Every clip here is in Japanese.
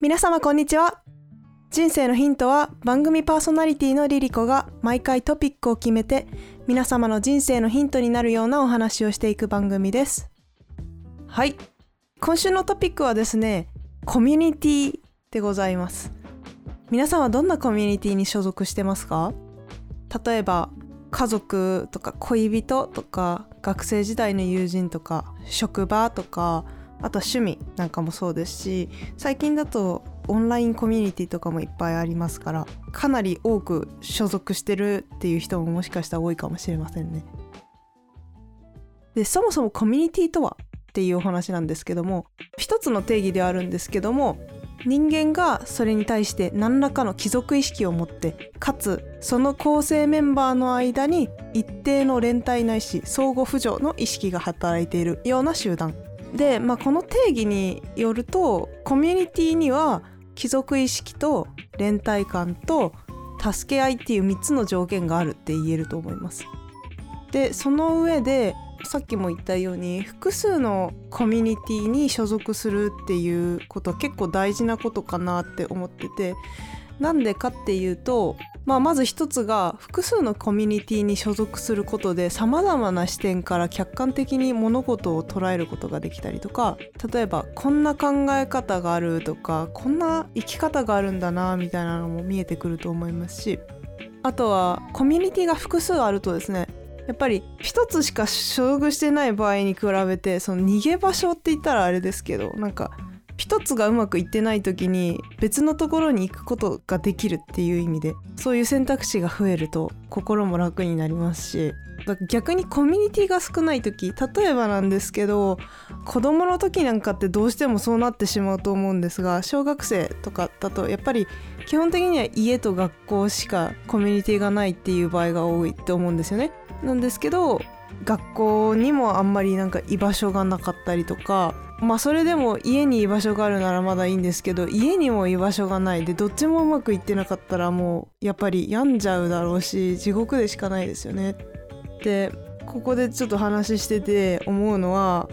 皆様こんにちは。人生のヒントは番組パーソナリティのリリコが毎回トピックを決めて皆様の人生のヒントになるようなお話をしていく番組です。はい。今週のトピックはですねコミュニティでございます。皆さんはどんなコミュニティに所属してますか？例えば家族とか恋人とか学生時代の友人とか職場とかあとは趣味なんかもそうですし最近だとオンラインコミュニティとかもいっぱいありますからかなり多く所属してるっていう人ももしかしたら多いかもしれませんね。でそもそもコミュニティとはっていうお話なんですけども一つの定義ではあるんですけども人間がそれに対して何らかの貴族意識を持ってかつその構成メンバーの間に一定の連帯ないし相互扶助の意識が働いているような集団で、まあ、この定義によるとコミュニティには貴族意識と連帯感と助け合いっていう3つの条件があるって言えると思います。でその上でさっきも言ったように複数のコミュニティに所属するっていうことは結構大事なことかなって思っててなんでかっていうと、まあ、まず一つが複数のコミュニティに所属することでさまざまな視点から客観的に物事を捉えることができたりとか例えばこんな考え方があるとかこんな生き方があるんだなみたいなのも見えてくると思いますしあとはコミュニティが複数あるとですねやっぱり一つしか所属してない場合に比べてその逃げ場所って言ったらあれですけどなんか一つがうまくいってない時に別のところに行くことができるっていう意味でそういう選択肢が増えると心も楽になりますし逆にコミュニティが少ない時例えばなんですけど子供の時なんかってどうしてもそうなってしまうと思うんですが小学生とかだとやっぱり基本的には家と学校しかコミュニティがないっていう場合が多いって思うんですよね。なんですけど学校にもあんまりなんか居場所がなかったりとかまあそれでも家に居場所があるならまだいいんですけど家にも居場所がないでどっちもうまくいってなかったらもうやっぱり病んじゃうだろうし地獄でしかないですよね。でここでちょっと話してて思うのは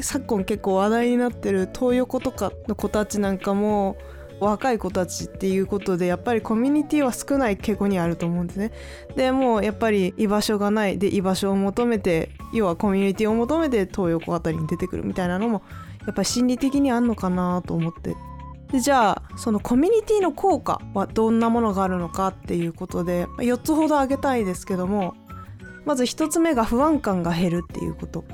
昨今結構話題になってる東横とかの子たちなんかも若い子たちっていうことでやっぱりコミュニティは少ない傾向にあると思うんですね。でもうやっぱり居場所がない。で居場所を求めて要はコミュニティを求めて東横あたりに出てくるみたいなのもやっぱり心理的にあんのかなと思って。でじゃあそのコミュニティの効果はどんなものがあるのかっていうことで4つほど挙げたいですけどもまず1つ目が不安感が減るっていうこと。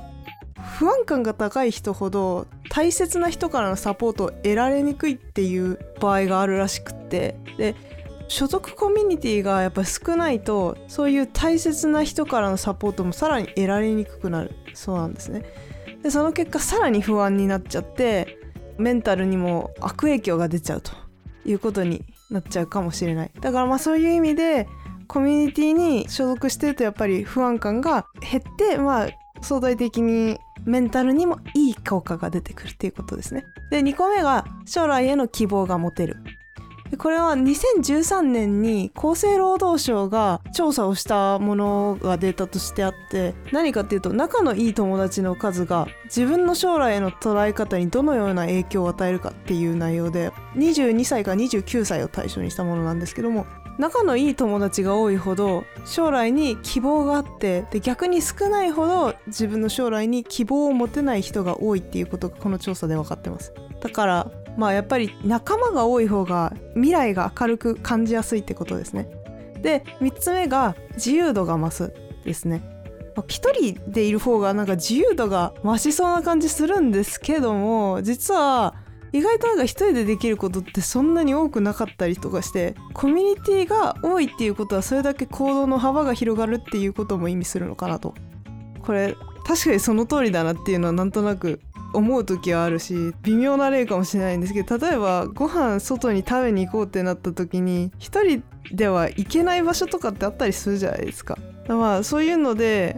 不安感が高い人ほど大切な人からのサポートを得られにくいっていう場合があるらしくって。で所属コミュニティがやっぱ少ないとそういう大切な人からのサポートもさらに得られにくくなる。そうなんですね。でその結果さらに不安になっちゃってメンタルにも悪影響が出ちゃうということになっちゃうかもしれない。だからまあそういう意味でコミュニティに所属してるとやっぱり不安感が減ってまあ相対的にメンタルにもいい効果が出てくるっていうことですね。で2個目が将来への希望が持てる。これは2013年に厚生労働省が調査をしたものがデータとしてあって何かっていうと仲のいい友達の数が自分の将来への捉え方にどのような影響を与えるかっていう内容で22歳から29歳を対象にしたものなんですけども仲のいい友達が多いほど将来に希望があってで逆に少ないほど自分の将来に希望を持てない人が多いっていうことがこの調査で分かってますだからまあやっぱり仲間が多い方が未来が明るく感じやすいってことですね。で3つ目が自由度が増すですね。一人でいる方がなんか自由度が増しそうな感じするんですけども実は意外となんか一人でできることってそんなに多くなかったりとかしてコミュニティが多いっていうことはそれだけ行動の幅が広がるっていうことも意味するのかなとこれ確かにその通りだなっていうのはなんとなく思う時はあるし微妙な例かもしれないんですけど例えばご飯外に食べに行こうってなった時に一人では行けない場所とかってあったりするじゃないですか。まあそういうので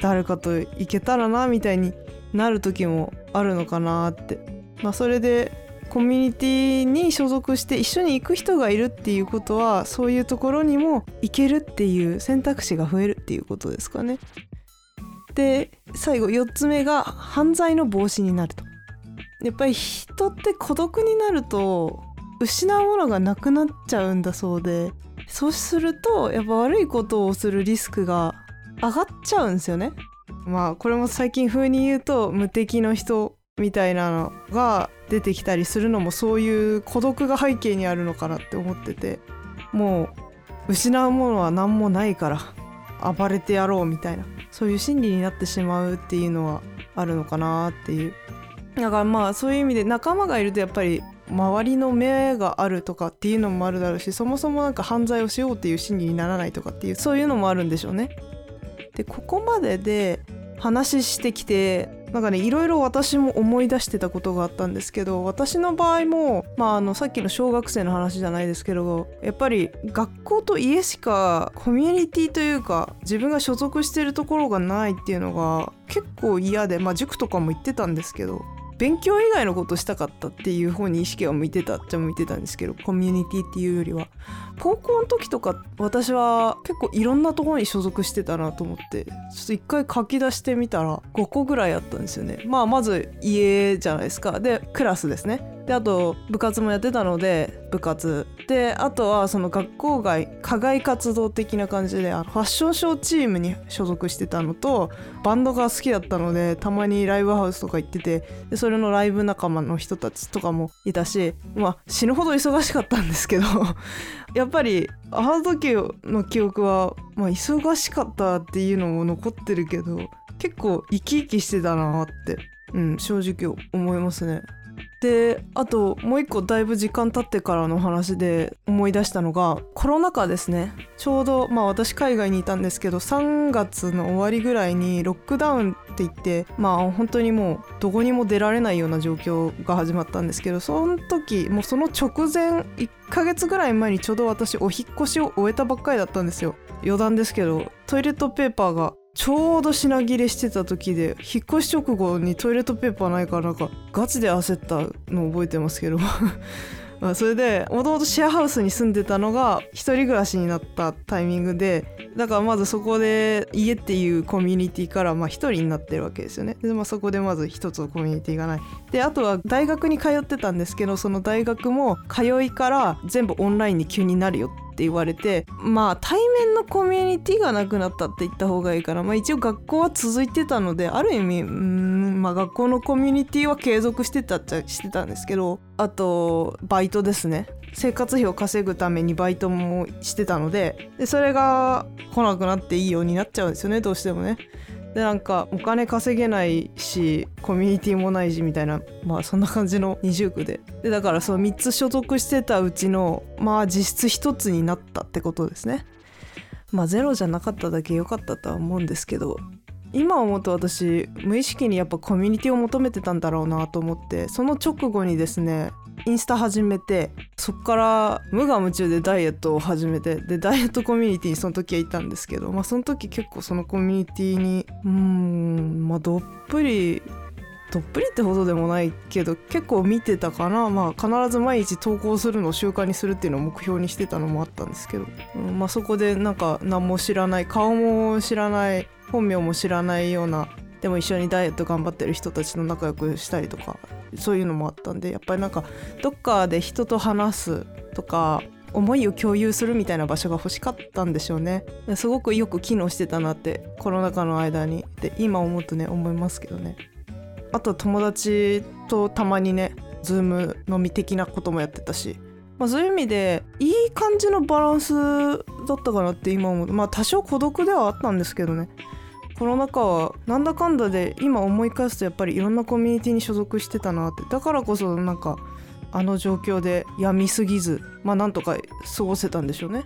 誰かと行けたらなみたいになる時もあるのかなって。まあ、それでコミュニティに所属して一緒に行く人がいるっていうことはそういうところにも行けるっていう選択肢が増えるっていうことですかね。で最後4つ目が犯罪の防止になるとやっぱり人って孤独になると失うものがなくなっちゃうんだそうでそうするとやっぱ悪いことをするリスクが上がっちゃうんですよね。まあこれも最近風に言うと無敵の人みたいなのが出てきたりするのもそういう孤独が背景にあるのかなって思っててもう失うものは何もないから暴れてやろうみたいなそういう心理になってしまうっていうのはあるのかなっていうだからまあそういう意味で仲間がいるとやっぱり周りの目があるとかっていうのもあるだろうしそもそもなんか犯罪をしようっていう心理にならないとかっていうそういうのもあるんでしょうね。でここまでで話してきてなんかねいろいろ私も思い出してたことがあったんですけど私の場合も、まあ、あのさっきの小学生の話じゃないですけどやっぱり学校と家しかコミュニティというか自分が所属してるところがないっていうのが結構嫌でまあ塾とかも行ってたんですけど勉強以外のことしたかったっていう方に意識は向いてたっちゃ向いてたんですけどコミュニティっていうよりは。高校の時とか私は結構いろんなところに所属してたなと思ってちょっと一回書き出してみたら5個ぐらいあったんですよね。まあまず家じゃないですか。でクラスですね。であと部活もやってたので部活であとはその学校外課外活動的な感じであのファッションショーチームに所属してたのとバンドが好きだったのでたまにライブハウスとか行っててでそれのライブ仲間の人たちとかもいたしまあ死ぬほど忙しかったんですけど やっぱりあの時の記憶は、まあ、忙しかったっていうのも残ってるけど結構生き生きしてたなって、うん、正直思いますね。であともう一個だいぶ時間経ってからの話で思い出したのがコロナ禍ですね。ちょうどまあ私海外にいたんですけど3月の終わりぐらいにロックダウンって言ってまあ本当にもうどこにも出られないような状況が始まったんですけどその時もうその直前1ヶ月ぐらい前にちょうど私お引越しを終えたばっかりだったんですよ。余談ですけどトイレットペーパーがちょうど品切れしてた時で引っ越し直後にトイレットペーパーないからなんかガチで焦ったのを覚えてますけど。まあそれでもともとシェアハウスに住んでたのが一人暮らしになったタイミングでだからまずそこで家っていうコミュニティからまあ一人になってるわけですよね。で、まあ、そこでまず一つのコミュニティがない。であとは大学に通ってたんですけどその大学も通いから全部オンラインに急になるよってって言われてまあ対面のコミュニティがなくなったって言った方がいいから、まあ、一応学校は続いてたのである意味うんまあ学校のコミュニティは継続してたっちゃしてたんですけどあとバイトですね生活費を稼ぐためにバイトもしてたのででそれが来なくなっていいようになっちゃうんですよねどうしてもね。でなんかお金稼げないしコミュニティもないしみたいなまあそんな感じの二重苦で。でだからその3つ所属してたうちのまあ実質1つになったってことですね。まあゼロじゃなかっただけ良かったとは思うんですけど今思うと私無意識にやっぱコミュニティを求めてたんだろうなと思ってその直後にですねインスタ始めてそっから無我夢中でダイエットを始めてでダイエットコミュニティにその時はいたんですけど、まあ、その時結構そのコミュニティにうんまあどっぷりどっぷりってほどでもないけど結構見てたかな。まあ必ず毎日投稿するのを習慣にするっていうのを目標にしてたのもあったんですけど、うんまあ、そこでなんか何も知らない顔も知らない本名も知らないようなでも一緒にダイエット頑張ってる人たちと仲良くしたりとかそういうのもあったんでやっぱりなんかどっかで人と話すとか思いを共有するみたいな場所が欲しかったんでしょうね。すごくよく機能してたなってコロナ禍の間に。で今思うとね思いますけどね。あと友達とたまにねズーム飲み的なこともやってたし、まあ、そういう意味でいい感じのバランスだったかなって今思う。まあ多少孤独ではあったんですけどね。コロナ禍はなんだかんだで今思い返すとやっぱりいろんなコミュニティに所属してたなってだからこそなんかあの状況で病みすぎずまあなんとか過ごせたんでしょうね。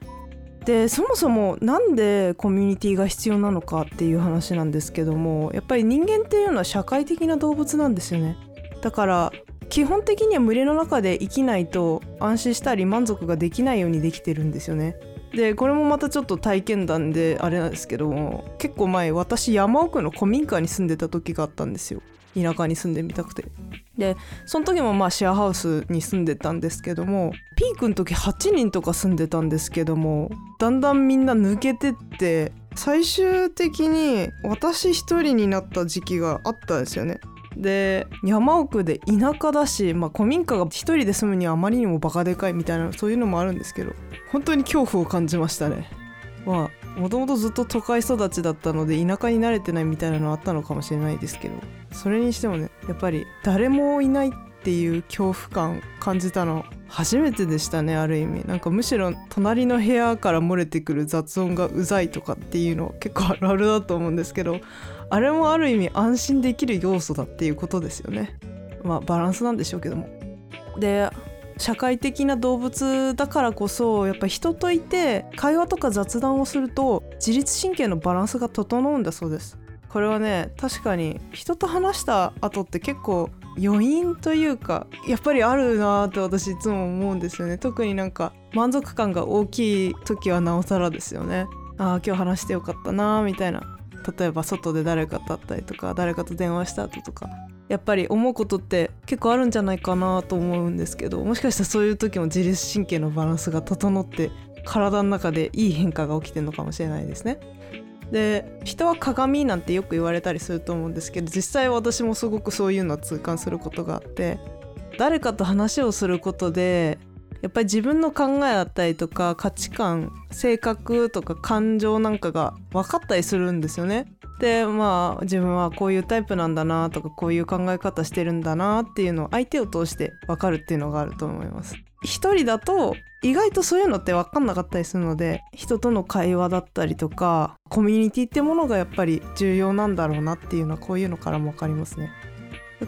でそもそもなんでコミュニティが必要なのかっていう話なんですけどもやっぱり人間っていうのは社会的な動物なんですよね。だから基本的には群れの中で生きないと安心したり満足ができないようにできてるんですよね。でこれもまたちょっと体験談であれなんですけども結構前私山奥の古民家に住んでた時があったんですよ。田舎に住んでみたくて。でその時もまあシェアハウスに住んでたんですけどもピークの時8人とか住んでたんですけどもだんだんみんな抜けてって最終的に私一人になった時期があったんですよね。で山奥で田舎だし、まあ、古民家が一人で住むにはあまりにもバカでかいみたいなそういうのもあるんですけど本当に恐怖を感じましたね。まあもともとずっと都会育ちだったので田舎に慣れてないみたいなのあったのかもしれないですけどそれにしてもねやっぱり誰もいないっていう恐怖感感じたの初めてでしたねある意味。なんかむしろ隣の部屋から漏れてくる雑音がうざいとかっていうの結構あるあるだと思うんですけどあれもある意味安心できる要素だっていうことですよね。まあバランスなんでしょうけども。で社会的な動物だからこそやっぱ人といて会話とか雑談をすると自律神経のバランスが整うんだそうです。これはね確かに人と話した後って結構余韻というかやっぱりあるなって私いつも思うんですよね。特になんか満足感が大きい時はなおさらですよね。ああ今日話してよかったなみたいな。例えば外で誰かと会ったりとか誰かと電話した後とかやっぱり思うことって結構あるんじゃないかなと思うんですけどもしかしたらそういう時も自律神経のバランスが整って体の中でいい変化が起きてるのかもしれないですね。で人は鏡なんてよく言われたりすると思うんですけど実際私もすごくそういうのを痛感することがあって誰かと話をすることでやっぱり自分の考えだったりとか価値観性格とか感情なんかが分かったりするんですよね。でまあ自分はこういうタイプなんだなとかこういう考え方してるんだなっていうのを相手を通して分かるっていうのがあると思います。一人だと意外とそういうのって分かんなかったりするので人との会話だったりとかコミュニティってものがやっぱり重要なんだろうなっていうのはこういうのからも分かりますね。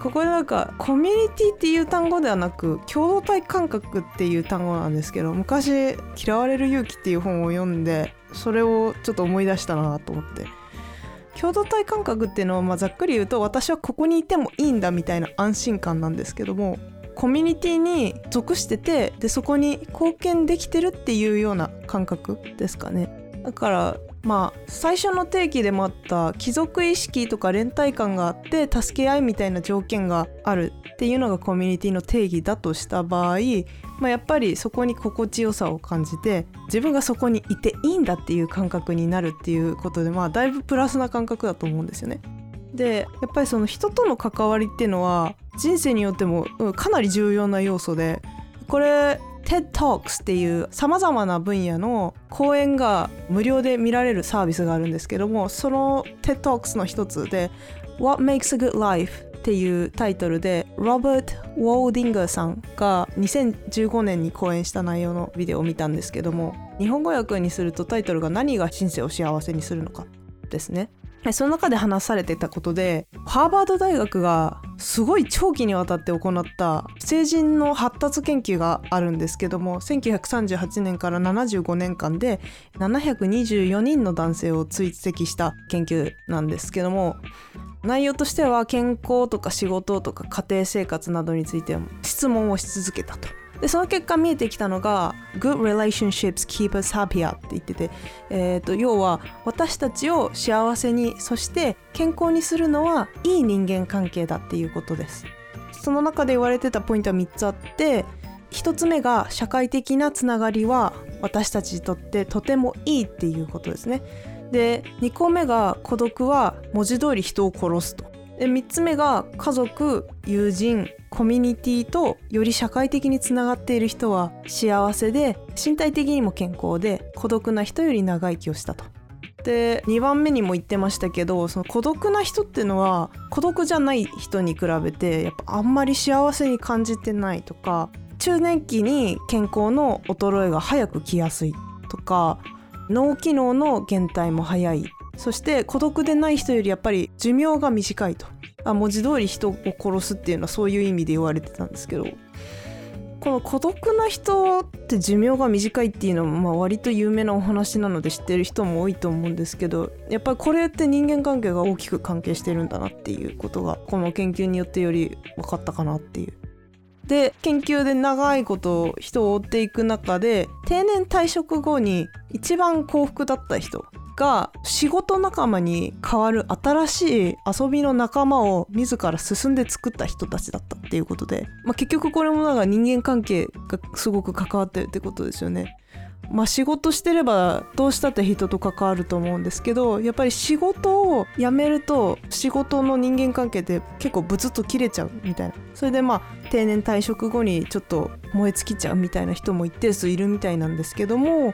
ここでなんかコミュニティっていう単語ではなく共同体感覚っていう単語なんですけど昔「嫌われる勇気」っていう本を読んでそれをちょっと思い出したなと思って。共同体感覚っていうのはまあざっくり言うと私はここにいてもいいんだみたいな安心感なんですけどもコミュニティに属しててでそこに貢献できてるっていうような感覚ですかね。だからまあ最初の定義でもあった貴族意識とか連帯感があって助け合いみたいな条件があるっていうのがコミュニティの定義だとした場合、まあ、やっぱりそこに心地よさを感じて自分がそこにいていいんだっていう感覚になるっていうことでまあだいぶプラスな感覚だと思うんですよね。でやっぱりその人との関わりっていうのは人生によってもかなり重要な要素でこれ TED Talks っていうさまざまな分野の講演が無料で見られるサービスがあるんですけどもその TED Talks の一つで What Makes a Good Life っていうタイトルでロバート・ウォーディンガーさんが2015年に講演した内容のビデオを見たんですけども日本語訳にするとタイトルが何が人生を幸せにするのかですね。その中で話されてたことでハーバード大学がすごい長期にわたって行った成人の発達研究があるんですけども1938年から75年間で724人の男性を追跡した研究なんですけども内容としては健康とか仕事とか家庭生活などについて質問をし続けたと。でその結果見えてきたのが Good relationships keep us happier って言ってて、えーと、要は私たちを幸せにそして健康にするのはいい人間関係だっていうことです。その中で言われてたポイントは3つあって1つ目が社会的なつながりは私たちにとってとてもいいっていうことですね。で2個目が孤独は文字通り人を殺すと。で3つ目が家族友人コミュニティとより社会的につながっている人は幸せで身体的にも健康で孤独な人より長生きをしたと。で2番目にも言ってましたけどその孤独な人っていうのは孤独じゃない人に比べてやっぱあんまり幸せに感じてないとか中年期に健康の衰えが早く来やすいとか脳機能の減退も早いそして孤独でない人よりやっぱり寿命が短いとあ文字通り人を殺すっていうのはそういう意味で言われてたんですけどこの孤独な人って寿命が短いっていうのもまあ割と有名なお話なので知ってる人も多いと思うんですけどやっぱりこれって人間関係が大きく関係してるんだなっていうことがこの研究によってより分かったかなっていう。で研究で長いこと人を追っていく中で定年退職後に一番幸福だった人が仕事仲間に変わる新しい遊びの仲間を自ら進んで作った人たちだったっていうことで、まあ、結局これもなんか人間関係がすごく関わってるってことですよね。まあ仕事してればどうしたって人と関わると思うんですけどやっぱり仕事を辞めると仕事の人間関係って結構ブツッと切れちゃうみたいなそれでまあ定年退職後にちょっと燃え尽きちゃうみたいな人も一定数いるみたいなんですけども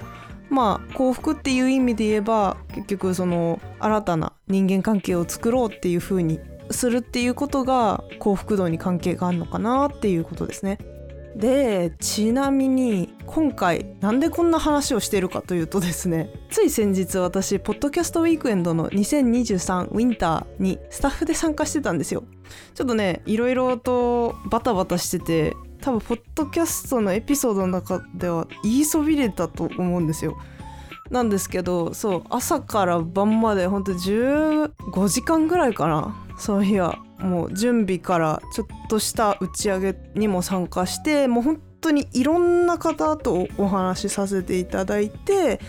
まあ幸福っていう意味で言えば結局その新たな人間関係を作ろうっていう風にするっていうことが幸福度に関係があるのかなっていうことですね。でちなみに今回なんでこんな話をしているかというとですねつい先日私ポッドキャストウィークエンドの2023ウィンターにスタッフで参加してたんですよ。ちょっとねいろいろとバタバタしてて多分ポッドキャストのエピソードの中では言いそびれたと思うんですよ。なんですけどそう朝から晩までほんと15時間ぐらいかなその日は。もう準備からちょっとした打ち上げにも参加してもう本当にいろんな方とお話しさせていただいて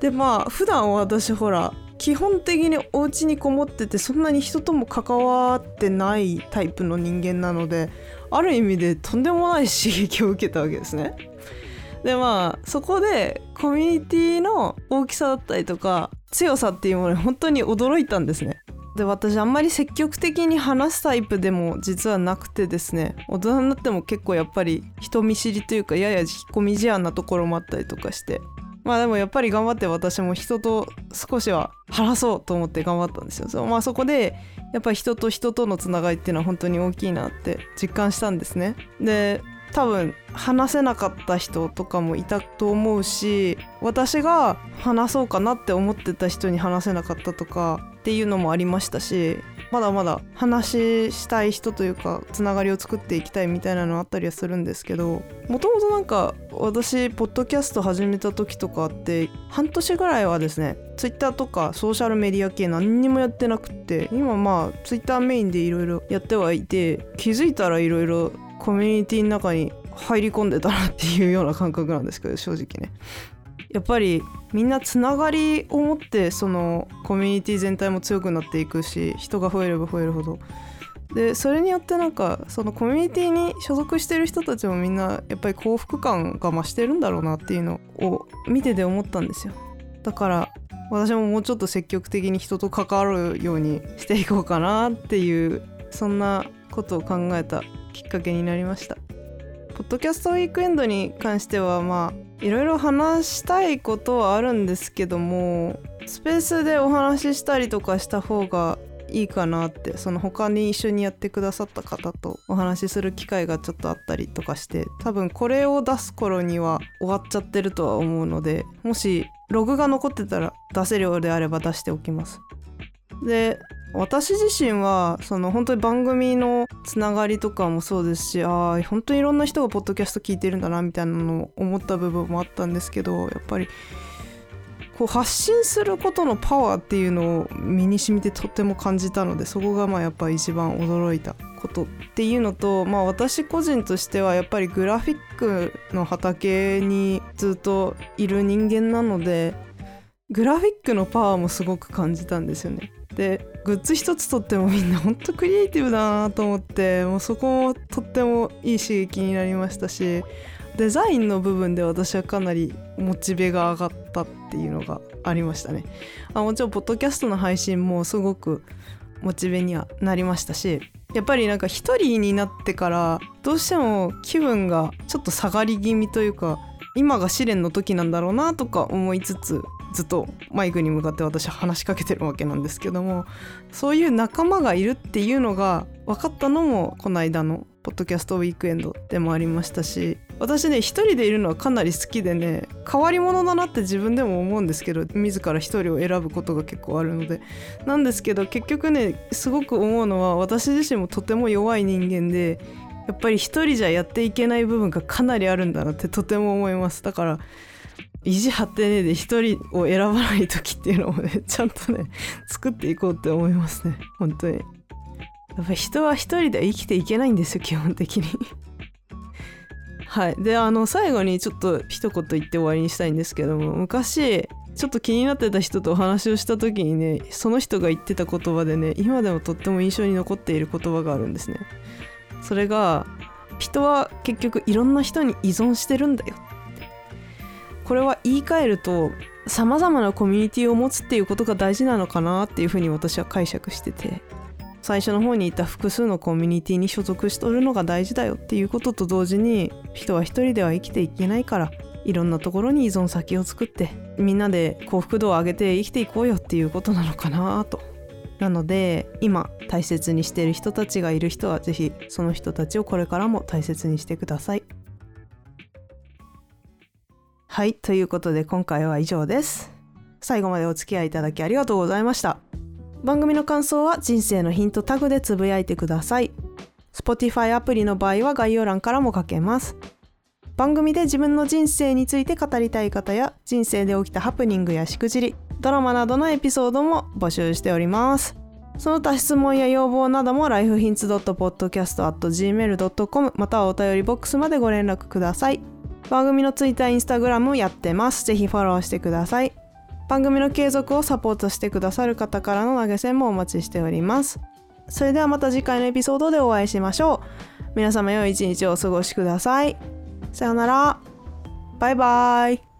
でまあ普段私ほら基本的にお家にこもっててそんなに人とも関わってないタイプの人間なのである意味でとんでもない刺激を受けたわけですね。でまあそこでコミュニティの大きさだったりとか強さっていうものに本当に驚いたんですね。で私あんまり積極的に話すタイプでも実はなくてですね大人になっても結構やっぱり人見知りというかやや引っ込み思案なところもあったりとかしてまあでもやっぱり頑張って私も人と少しは話そうと思って頑張ったんですよ。そまあそこでやっぱり人と人とのつながりっていうのは本当に大きいなって実感したんですね。で多分話せなかった人とかもいたと思うし私が話そうかなって思ってた人に話せなかったとかっていうのもありましたしまだまだ話したい人というかつながりを作っていきたいみたいなのあったりはするんですけどもともとなんか私ポッドキャスト始めた時とかって半年ぐらいはですねツイッターとかソーシャルメディア系何にもやってなくって今まあツイッターメインでいろいろやってはいて気づいたらいろいろコミュニティの中に入り込んでたなっていうような感覚なんですけど正直ね。やっぱりみんなつながりを持ってそのコミュニティ全体も強くなっていくし人が増えれば増えるほど。でそれによってなんかそのコミュニティに所属してる人たちもみんなやっぱり幸福感が増してるんだろうなっていうのを見てて思ったんですよ。だから私ももうちょっと積極的に人と関わるようにしていこうかなっていうそんなことを考えたきっかけになりました。ポッドキャストウィークエンドに関してはまあいろいろ話したいことはあるんですけどもスペースでお話ししたりとかした方がいいかなってその他に一緒にやってくださった方とお話しする機会がちょっとあったりとかして多分これを出す頃には終わっちゃってるとは思うのでもしログが残ってたら出せるようであれば出しておきます。で私自身はその本当に番組のつながりとかもそうですしああ本当にいろんな人がポッドキャスト聞いてるんだなみたいなのを思った部分もあったんですけどやっぱりこう発信することのパワーっていうのを身に染みてとっても感じたのでそこがまあやっぱり一番驚いたことっていうのとまあ私個人としてはやっぱりグラフィックの畑にずっといる人間なのでグラフィックのパワーもすごく感じたんですよね。でグッズ一つとってもみんな ほんとクリエイティブだなと思ってもうそこもとってもいい刺激になりましたしデザインの部分で私はかなりモチベが上がったっていうのがありましたね。あもちろんポッドキャストの配信もすごくモチベにはなりましたしやっぱりなんか一人になってからどうしても気分がちょっと下がり気味というか今が試練の時なんだろうなとか思いつつずっとマイクに向かって私は話しかけてるわけなんですけどもそういう仲間がいるっていうのが分かったのもこの間のポッドキャストウィークエンドでもありましたし私ね一人でいるのはかなり好きでね変わり者だなって自分でも思うんですけど自ら一人を選ぶことが結構あるので。なんですけど結局ねすごく思うのは私自身もとても弱い人間でやっぱり一人じゃやっていけない部分がかなりあるんだなってとても思います。だから意地張ってねで一人を選ばない時っていうのをねちゃんとね 作っていこうって思いますね。本当に。やっぱ人は一人では生きていけないんですよ基本的に。はい。であの最後にちょっと一言言って終わりにしたいんですけども昔ちょっと気になってた人とお話をした時にねその人が言ってた言葉でね今でもとっても印象に残っている言葉があるんですね。それが人は結局いろんな人に依存してるんだよ。これは言い換えるとさまざまなコミュニティを持つっていうことが大事なのかなっていうふうに私は解釈してて最初の方に言った複数のコミュニティに所属しとるのが大事だよっていうことと同時に人は一人では生きていけないからいろんなところに依存先を作ってみんなで幸福度を上げて生きていこうよっていうことなのかなと。なので今大切にしている人たちがいる人は是非その人たちをこれからも大切にしてください。はいということで今回は以上です。最後までお付き合いいただきありがとうございました。番組の感想は人生のヒントタグでつぶやいてください。Spotify アプリの場合は概要欄からも書けます。番組で自分の人生について語りたい方や人生で起きたハプニングやしくじりドラマなどのエピソードも募集しております。その他質問や要望なども lifehints.podcast.gmail.com またはお便りボックスまでご連絡ください。番組のツイッターイン、スタグラムやってます。ぜひフォローしてください。番組の継続をサポートしてくださる方からの投げ銭もお待ちしております。それではまた次回のエピソードでお会いしましょう。皆様良い一日をお過ごしください。さようなら。バイバイ。